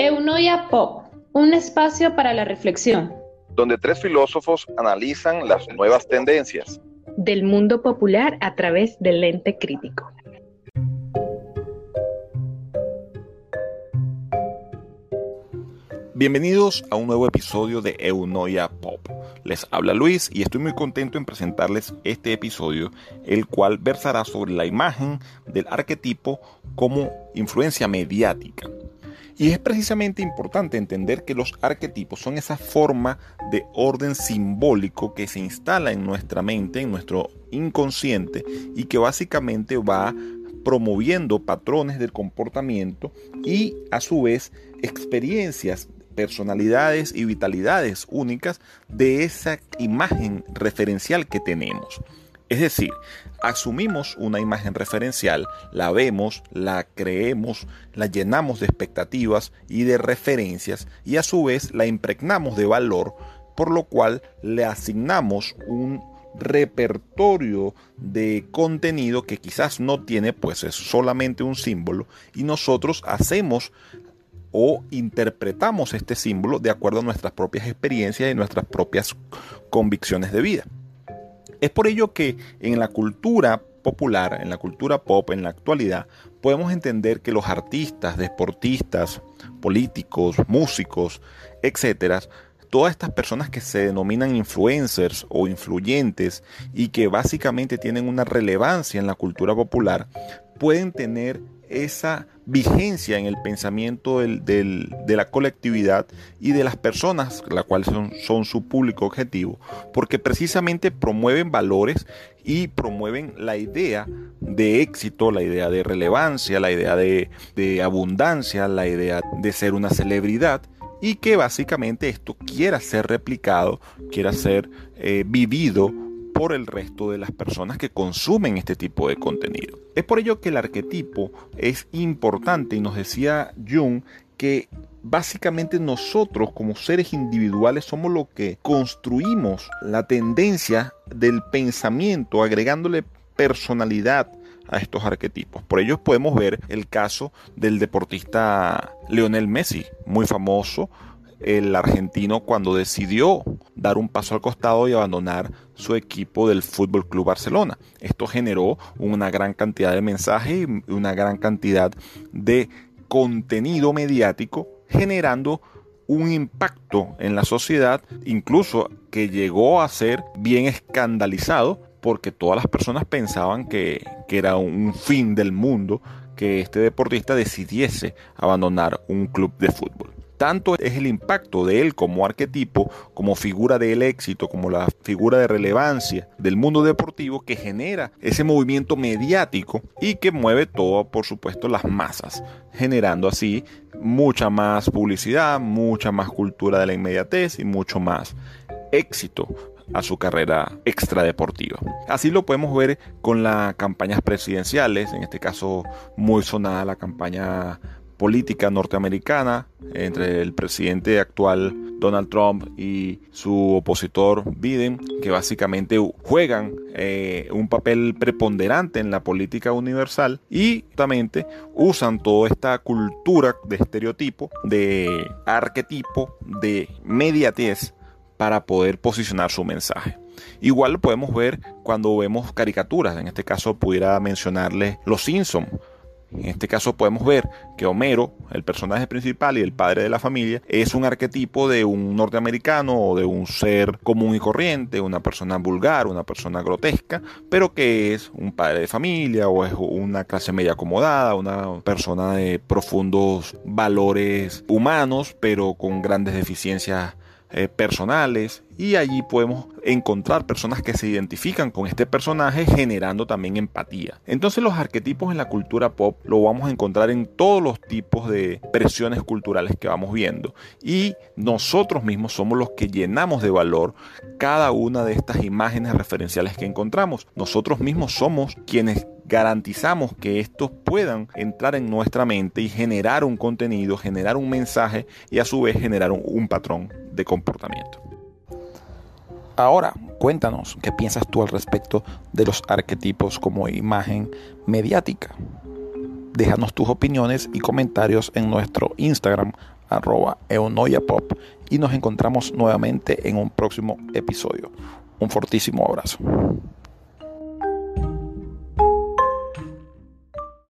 Eunoia Pop, un espacio para la reflexión. Donde tres filósofos analizan las nuevas tendencias. Del mundo popular a través del lente crítico. Bienvenidos a un nuevo episodio de Eunoia Pop. Les habla Luis y estoy muy contento en presentarles este episodio, el cual versará sobre la imagen del arquetipo como influencia mediática. Y es precisamente importante entender que los arquetipos son esa forma de orden simbólico que se instala en nuestra mente, en nuestro inconsciente, y que básicamente va promoviendo patrones del comportamiento y a su vez experiencias personalidades y vitalidades únicas de esa imagen referencial que tenemos. Es decir, asumimos una imagen referencial, la vemos, la creemos, la llenamos de expectativas y de referencias y a su vez la impregnamos de valor, por lo cual le asignamos un repertorio de contenido que quizás no tiene, pues es solamente un símbolo y nosotros hacemos o interpretamos este símbolo de acuerdo a nuestras propias experiencias y nuestras propias convicciones de vida. Es por ello que en la cultura popular, en la cultura pop, en la actualidad, podemos entender que los artistas, deportistas, políticos, músicos, etcétera, todas estas personas que se denominan influencers o influyentes y que básicamente tienen una relevancia en la cultura popular, pueden tener esa vigencia en el pensamiento de la colectividad y de las personas, la cual son, su público objetivo, porque precisamente promueven valores y promueven la idea de éxito, la idea de relevancia, la idea de, abundancia, la idea de ser una celebridad y que básicamente esto quiera ser replicado, quiera ser eh, vivido por el resto de las personas que consumen este tipo de contenido. Es por ello que el arquetipo es importante y nos decía Jung que básicamente nosotros como seres individuales somos los que construimos la tendencia del pensamiento agregándole personalidad a estos arquetipos. Por ello podemos ver el caso del deportista Leonel Messi, muy famoso, el argentino cuando decidió dar un paso al costado y abandonar su equipo del Fútbol Club Barcelona. Esto generó una gran cantidad de mensajes y una gran cantidad de contenido mediático generando un impacto en la sociedad, incluso que llegó a ser bien escandalizado porque todas las personas pensaban que, que era un fin del mundo que este deportista decidiese abandonar un club de fútbol. Tanto es el impacto de él como arquetipo, como figura del éxito, como la figura de relevancia del mundo deportivo que genera ese movimiento mediático y que mueve todo, por supuesto, las masas, generando así mucha más publicidad, mucha más cultura de la inmediatez y mucho más éxito a su carrera extradeportiva. Así lo podemos ver con las campañas presidenciales, en este caso muy sonada la campaña política norteamericana entre el presidente actual Donald Trump y su opositor Biden, que básicamente juegan eh, un papel preponderante en la política universal y justamente usan toda esta cultura de estereotipo, de arquetipo, de mediatez para poder posicionar su mensaje. Igual lo podemos ver cuando vemos caricaturas, en este caso pudiera mencionarles Los Simpsons en este caso podemos ver que Homero, el personaje principal y el padre de la familia, es un arquetipo de un norteamericano o de un ser común y corriente, una persona vulgar, una persona grotesca, pero que es un padre de familia o es una clase media acomodada, una persona de profundos valores humanos, pero con grandes deficiencias eh, personales y allí podemos encontrar personas que se identifican con este personaje generando también empatía. Entonces los arquetipos en la cultura pop lo vamos a encontrar en todos los tipos de presiones culturales que vamos viendo y nosotros mismos somos los que llenamos de valor cada una de estas imágenes referenciales que encontramos. Nosotros mismos somos quienes garantizamos que estos puedan entrar en nuestra mente y generar un contenido, generar un mensaje y a su vez generar un, patrón de comportamiento. Ahora, cuéntanos qué piensas tú al respecto de los arquetipos como imagen mediática. Déjanos tus opiniones y comentarios en nuestro Instagram arroba eunoyapop y nos encontramos nuevamente en un próximo episodio. Un fortísimo abrazo.